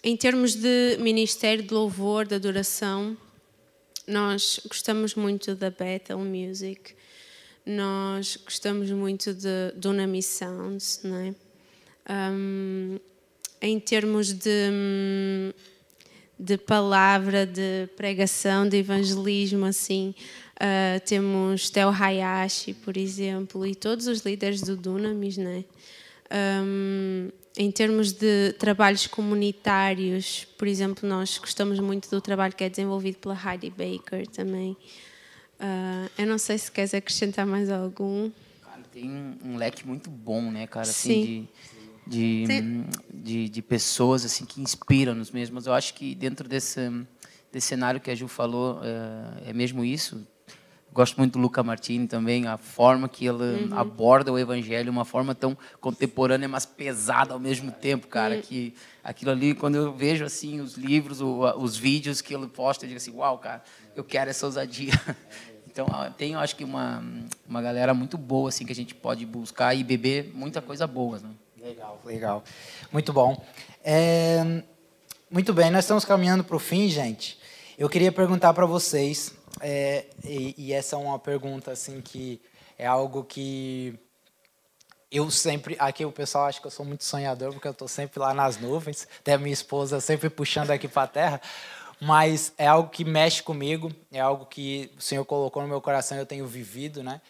em termos de ministério de louvor, de adoração, nós gostamos muito da Bethel Music, nós gostamos muito de Dunami Sounds, não é? Um, em termos de, de palavra, de pregação, de evangelismo, assim. Uh, temos Theo Hayashi, por exemplo, e todos os líderes do Dunamis, né? Um, em termos de trabalhos comunitários, por exemplo, nós gostamos muito do trabalho que é desenvolvido pela Heidi Baker também. Uh, eu não sei se queres acrescentar mais algum. Cara, tem um, leque muito bom, né, cara? Assim, Sim. de, de, de, de, pessoas assim que inspiram-nos mesmo. Mas eu acho que dentro desse, desse cenário que a Ju falou, é, é mesmo isso Gosto muito do Luca Martini também, a forma que ele uhum. aborda o evangelho, uma forma tão contemporânea, mas pesada ao mesmo tempo, cara, uhum. que aquilo ali, quando eu vejo assim os livros, os vídeos que ele posta, eu digo assim, uau, cara, eu quero essa ousadia. Então, tem, eu acho que uma, uma galera muito boa assim que a gente pode buscar e beber muita coisa boa, né? Legal, legal. Muito bom. É, muito bem, nós estamos caminhando para o fim, gente. Eu queria perguntar para vocês é, e, e, essa é uma pergunta assim que é algo que eu sempre aqui o pessoal acha que eu sou muito sonhador porque eu estou sempre lá nas nuvens, até minha esposa sempre puxando aqui para a terra, mas é algo que mexe comigo, é algo que o Senhor colocou no meu coração, e eu tenho vivido, né?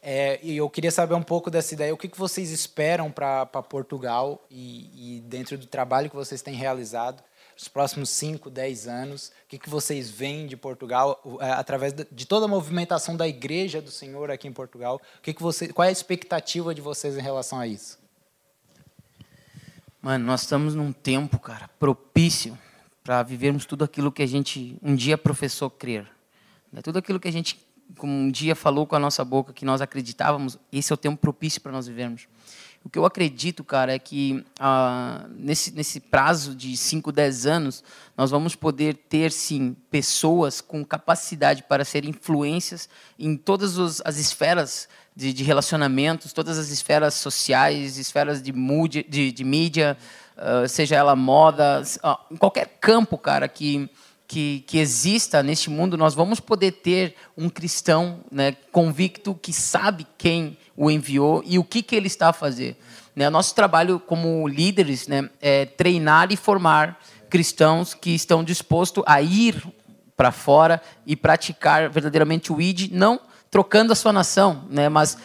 É, e eu queria saber um pouco dessa ideia. O que, que vocês esperam para Portugal e, e dentro do trabalho que vocês têm realizado? Os próximos 5, 10 anos? O que, que vocês veem de Portugal é, através de toda a movimentação da igreja do Senhor aqui em Portugal? O que, que você, qual é a expectativa de vocês em relação a isso? Mano, nós estamos num tempo, cara, propício para vivermos tudo aquilo que a gente um dia professou crer. Né? Tudo aquilo que a gente um dia falou com a nossa boca que nós acreditávamos, esse é o tempo propício para nós vivermos. O que eu acredito, cara, é que ah, nesse, nesse prazo de 5, 10 anos, nós vamos poder ter, sim, pessoas com capacidade para ser influências em todas os, as esferas de, de, relacionamentos, todas as esferas sociais, esferas de, mood, de, de mídia, uh, seja ela moda, uh, em qualquer campo, cara, que, que, que, exista neste mundo, nós vamos poder ter um cristão né, convicto que sabe quem o enviou e o que, que ele está a fazer. Né? Nosso trabalho como líderes né, é treinar e formar cristãos que estão dispostos a ir para fora e praticar verdadeiramente o ID, não trocando a sua nação, né, mas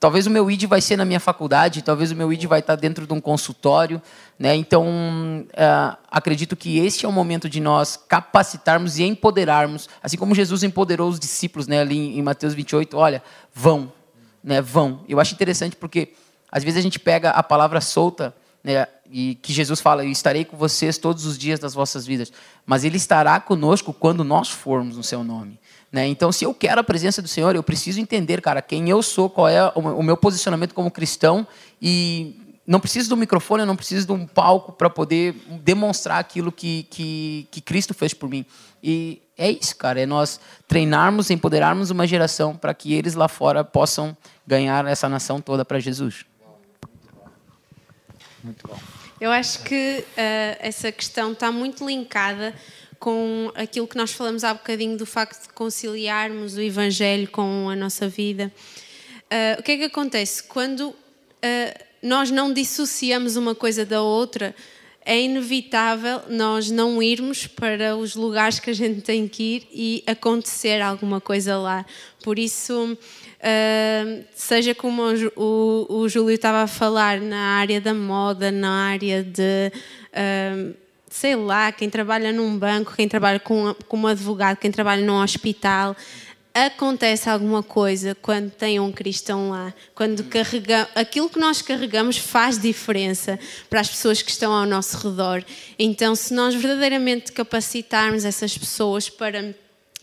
talvez o meu ID vai ser na minha faculdade, talvez o meu ID vai estar dentro de um consultório, né? Então uh, acredito que este é o momento de nós capacitarmos e empoderarmos, assim como Jesus empoderou os discípulos, né? Ali em Mateus 28, olha, vão, né, vão. Eu acho interessante porque às vezes a gente pega a palavra solta né, e que Jesus fala, eu estarei com vocês todos os dias das vossas vidas, mas Ele estará conosco quando nós formos no Seu nome. Né? Então, se eu quero a presença do Senhor, eu preciso entender, cara, quem eu sou, qual é o meu posicionamento como cristão e não preciso de um microfone, eu não preciso de um palco para poder demonstrar aquilo que, que, que Cristo fez por mim. E é isso, cara, é nós treinarmos, empoderarmos uma geração para que eles lá fora possam ganhar essa nação toda para Jesus. Muito bom. Eu acho que uh, essa questão está muito linkada com aquilo que nós falamos há bocadinho do facto de conciliarmos o Evangelho com a nossa vida. Uh, o que é que acontece? Quando uh, nós não dissociamos uma coisa da outra, é inevitável nós não irmos para os lugares que a gente tem que ir e acontecer alguma coisa lá. Por isso, uh, seja como o, Júlio estava a falar, na área da moda, na área de. Uh, sei lá, quem trabalha num banco, quem trabalha com, como advogado, quem trabalha num hospital, acontece alguma coisa quando tem um cristão lá, quando carrega, aquilo que nós carregamos faz diferença para as pessoas que estão ao nosso redor. Então, se nós verdadeiramente capacitarmos essas pessoas para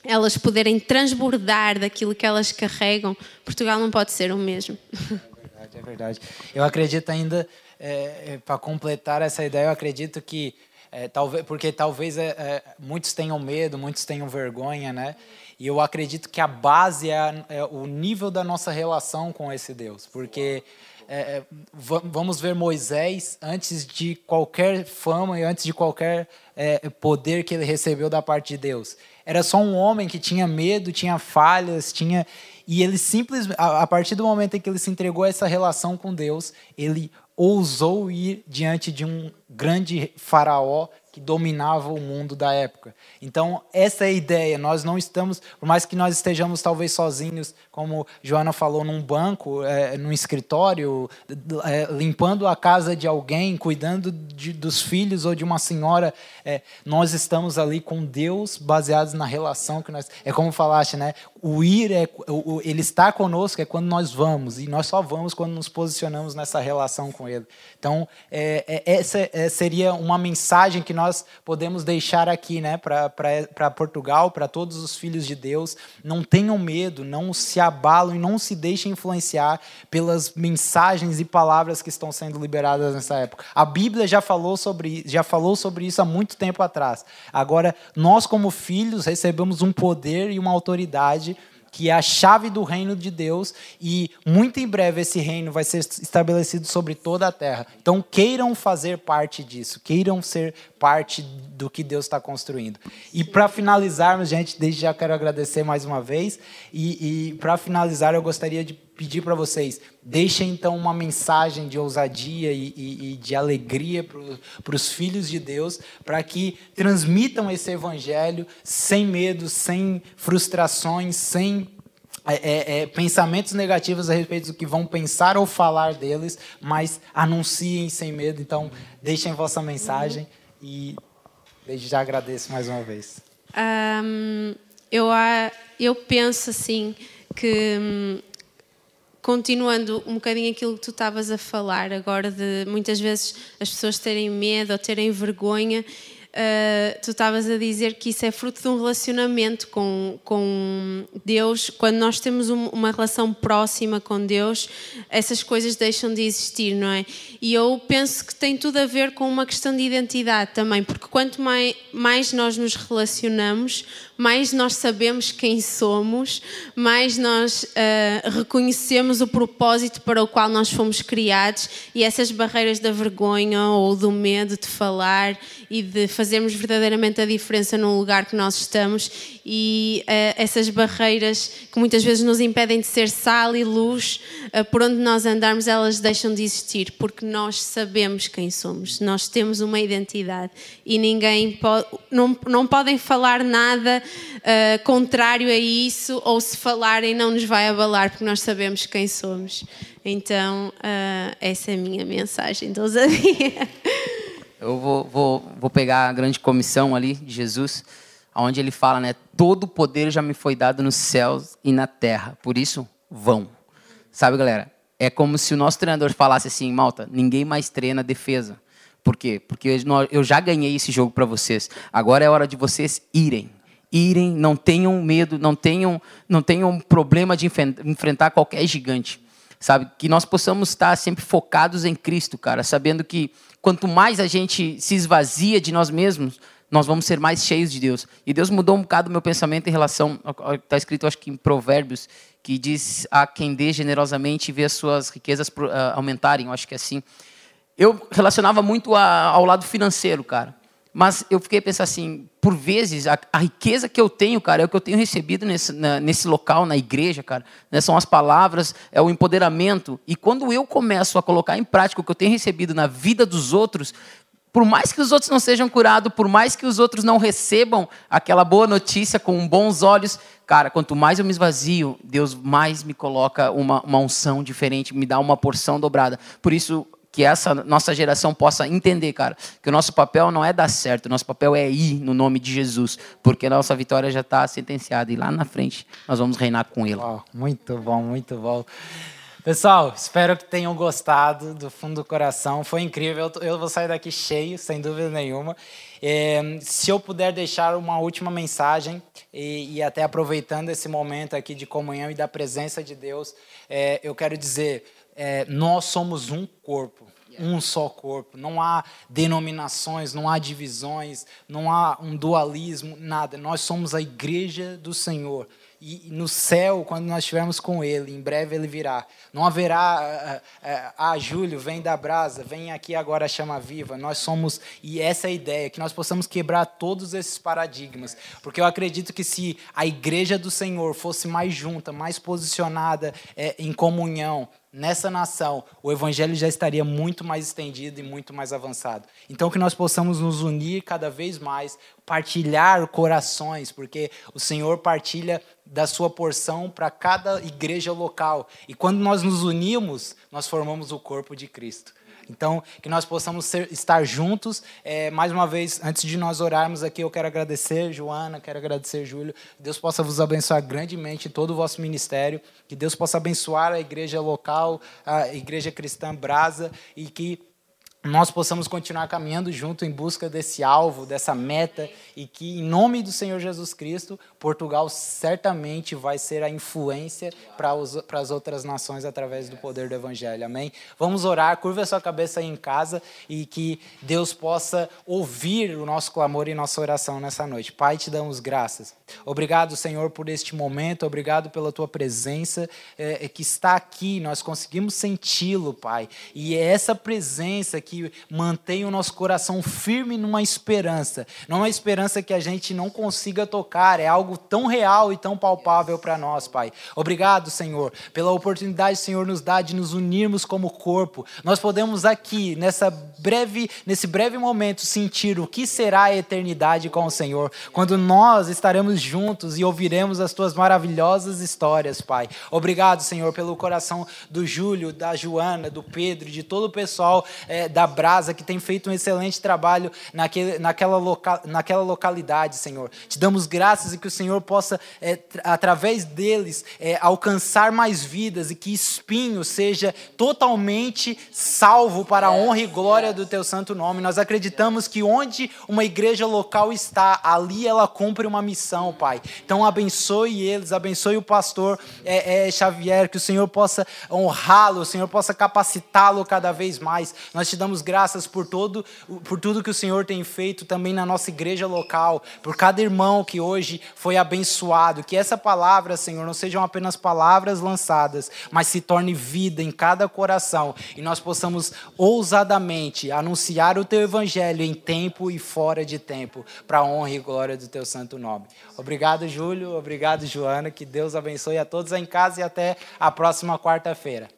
elas poderem transbordar daquilo que elas carregam, Portugal não pode ser o mesmo. É verdade, é verdade. Eu acredito ainda, é, é para completar essa ideia, eu acredito que é, talvez, porque talvez é, é, muitos tenham medo, muitos tenham vergonha, né? E eu acredito que a base é, é o nível da nossa relação com esse Deus, porque é, é vamos ver Moisés antes de qualquer fama e antes de qualquer é, poder que ele recebeu da parte de Deus. Era só um homem que tinha medo, tinha falhas, tinha e ele simplesmente, a partir do momento em que ele se entregou a essa relação com Deus, ele ousou ir diante de um grande faraó que dominavam o mundo da época. Então, essa é a ideia. Nós não estamos, por mais que nós estejamos talvez sozinhos, como Joana falou, num banco, é, num escritório, é, limpando a casa de alguém, cuidando de, dos filhos ou de uma senhora, é, nós estamos ali com Deus, baseados na relação que nós. É como falaste, né? O ir é, o, ele está conosco é quando nós vamos e nós só vamos quando nos posicionamos nessa relação com Ele. Então, é, é, essa é, seria uma mensagem que nós podemos deixar aqui, né, para Portugal, para todos os filhos de Deus. Não tenham medo, não se abalam e não se deixem influenciar pelas mensagens e palavras que estão sendo liberadas nessa época. A Bíblia já falou sobre, já falou sobre isso há muito tempo atrás. Agora, nós como filhos recebemos um poder e uma autoridade que é a chave do reino de Deus e muito em breve esse reino vai ser estabelecido sobre toda a terra. Então queiram fazer parte disso, queiram ser parte do que Deus está construindo. E para finalizarmos, gente, desde já quero agradecer mais uma vez e, e para finalizar eu gostaria de pedir para vocês, deixem então uma mensagem de ousadia e, e, e de alegria para os filhos de Deus, para que transmitam esse evangelho sem medo, sem frustrações, sem é, é, é, pensamentos negativos a respeito do que vão pensar ou falar deles, mas anunciem sem medo. Então, deixem vossa mensagem e desde já agradeço mais uma vez. Um, eu, eu penso assim que hum, continuando um bocadinho aquilo que tu estavas a falar agora de muitas vezes as pessoas terem medo ou terem vergonha Uh, tu estavas a dizer que isso é fruto de um relacionamento com, com Deus. Quando nós temos um, uma relação próxima com Deus, essas coisas deixam de existir, não é? E eu penso que tem tudo a ver com uma questão de identidade também, porque quanto mais, mais nós nos relacionamos, mais nós sabemos quem somos, mais nós uh, reconhecemos o propósito para o qual nós fomos criados e essas barreiras da vergonha ou do medo de falar e de fazermos verdadeiramente a diferença no lugar que nós estamos e uh, essas barreiras que muitas vezes nos impedem de ser sal e luz, uh, por onde nós andarmos, elas deixam de existir porque nós sabemos quem somos, nós temos uma identidade e ninguém pode, não, não podem falar nada uh, contrário a isso, ou se falarem não nos vai abalar, porque nós sabemos quem somos. Então, essa é a minha mensagem de ousadia. Eu vou, vou, vou pegar a grande comissão ali de Jesus, onde ele fala, né? Todo poder já me foi dado nos céus e na terra, por isso vão. Sabe, galera? É como se o nosso treinador falasse assim, Malta, ninguém mais treina defesa. Por quê? Porque eu já ganhei esse jogo para vocês. Agora é hora de vocês irem irem, não tenham medo, não tenham, não tenham problema de enfrentar qualquer gigante. Sabe? Que nós possamos estar sempre focados em Cristo, cara, sabendo que quanto mais a gente se esvazia de nós mesmos, nós vamos ser mais cheios de Deus. E Deus mudou um bocado o meu pensamento em relação, está escrito acho que em Provérbios, que diz a quem dê generosamente e vê as suas riquezas ah, aumentarem, eu acho que é assim. Eu relacionava muito ao lado financeiro, cara. Mas eu fiquei pensando assim, por vezes, a, a, riqueza que eu tenho, cara, é o que eu tenho recebido nesse, na, nesse local, na igreja, cara. Né? São as palavras, é o empoderamento. E quando eu começo a colocar em prática o que eu tenho recebido na vida dos outros, por mais que os outros não sejam curados, por mais que os outros não recebam aquela boa notícia com bons olhos, cara, quanto mais eu me esvazio, Deus mais me coloca uma, uma unção diferente, me dá uma porção dobrada. Por isso, que essa nossa geração possa entender, cara, que o nosso papel não é dar certo, o nosso papel é ir no nome de Jesus, porque a nossa vitória já está sentenciada e lá na frente nós vamos reinar com Ele. Oh, muito bom, muito bom. Pessoal, espero que tenham gostado do fundo do coração. Foi incrível. Eu vou sair daqui cheio, sem dúvida nenhuma. É, se eu puder deixar uma última mensagem, e, e, até aproveitando esse momento aqui de comunhão e da presença de Deus, é, eu quero dizer: é, nós somos um corpo, um só corpo. Não há denominações, não há divisões, não há um dualismo, nada. Nós somos a igreja do Senhor. E no céu, quando nós estivermos com Ele, em breve Ele virá. Não haverá, ah, ah, Júlio, vem da brasa, vem aqui agora a chama viva. Nós somos, e essa é a ideia, que nós possamos quebrar todos esses paradigmas. Porque eu acredito que se a igreja do Senhor fosse mais junta, mais posicionada é, em comunhão, nessa nação, o evangelho já estaria muito mais estendido e muito mais avançado. Então, que nós possamos nos unir cada vez mais, partilhar corações, porque o Senhor partilha da sua porção para cada igreja local. E quando nós nos unimos, nós formamos o corpo de Cristo. Então, que nós possamos ser, estar juntos. É, mais uma vez, antes de nós orarmos aqui, eu quero agradecer, Joana, quero agradecer, Júlio. Deus possa vos abençoar grandemente todo o vosso ministério. Que Deus possa abençoar a igreja local, a igreja cristã Brasa, e que nós possamos continuar caminhando junto em busca desse alvo, dessa meta, e que, em nome do Senhor Jesus Cristo, Portugal certamente vai ser a influência para, as outras nações através do poder do Evangelho. Amém? Vamos orar, curva a sua cabeça aí em casa e que Deus possa ouvir o nosso clamor e nossa oração nessa noite. Pai, te damos graças. Obrigado, Senhor, por este momento, obrigado pela tua presença é, que está aqui, nós conseguimos senti-lo, Pai, e é essa presença que que mantém o nosso coração firme numa esperança. Não é uma esperança que a gente não consiga tocar, é algo tão real e tão palpável para nós, Pai. Obrigado, Senhor, pela oportunidade Senhor nos dá de nos unirmos como corpo. Nós podemos aqui, nessa breve, nesse breve momento, sentir o que será a eternidade com o Senhor, quando nós estaremos juntos e ouviremos as tuas maravilhosas histórias, Pai. Obrigado, Senhor, pelo coração do Júlio, da Joana, do Pedro, de todo o pessoal é, da Brasa, que tem feito um excelente trabalho naquele, naquela, loca, naquela localidade, Senhor. Te damos graças e que o Senhor possa, é, através deles, é, alcançar mais vidas e que Espinho seja totalmente salvo para a honra e glória do Teu santo nome. Nós acreditamos que onde uma igreja local está, ali ela cumpre uma missão, Pai. Então abençoe eles, abençoe o pastor é, é Xavier, que o Senhor possa honrá-lo, o Senhor possa capacitá-lo cada vez mais. Nós te damos damos graças por, todo, por tudo que o Senhor tem feito também na nossa igreja local, por cada irmão que hoje foi abençoado. Que essa palavra, Senhor, não sejam apenas palavras lançadas, mas se torne vida em cada coração e nós possamos ousadamente anunciar o teu evangelho em tempo e fora de tempo, para a honra e glória do teu santo nome. Obrigado, Júlio. Obrigado, Joana. Que Deus abençoe a todos em casa e até a próxima quarta-feira.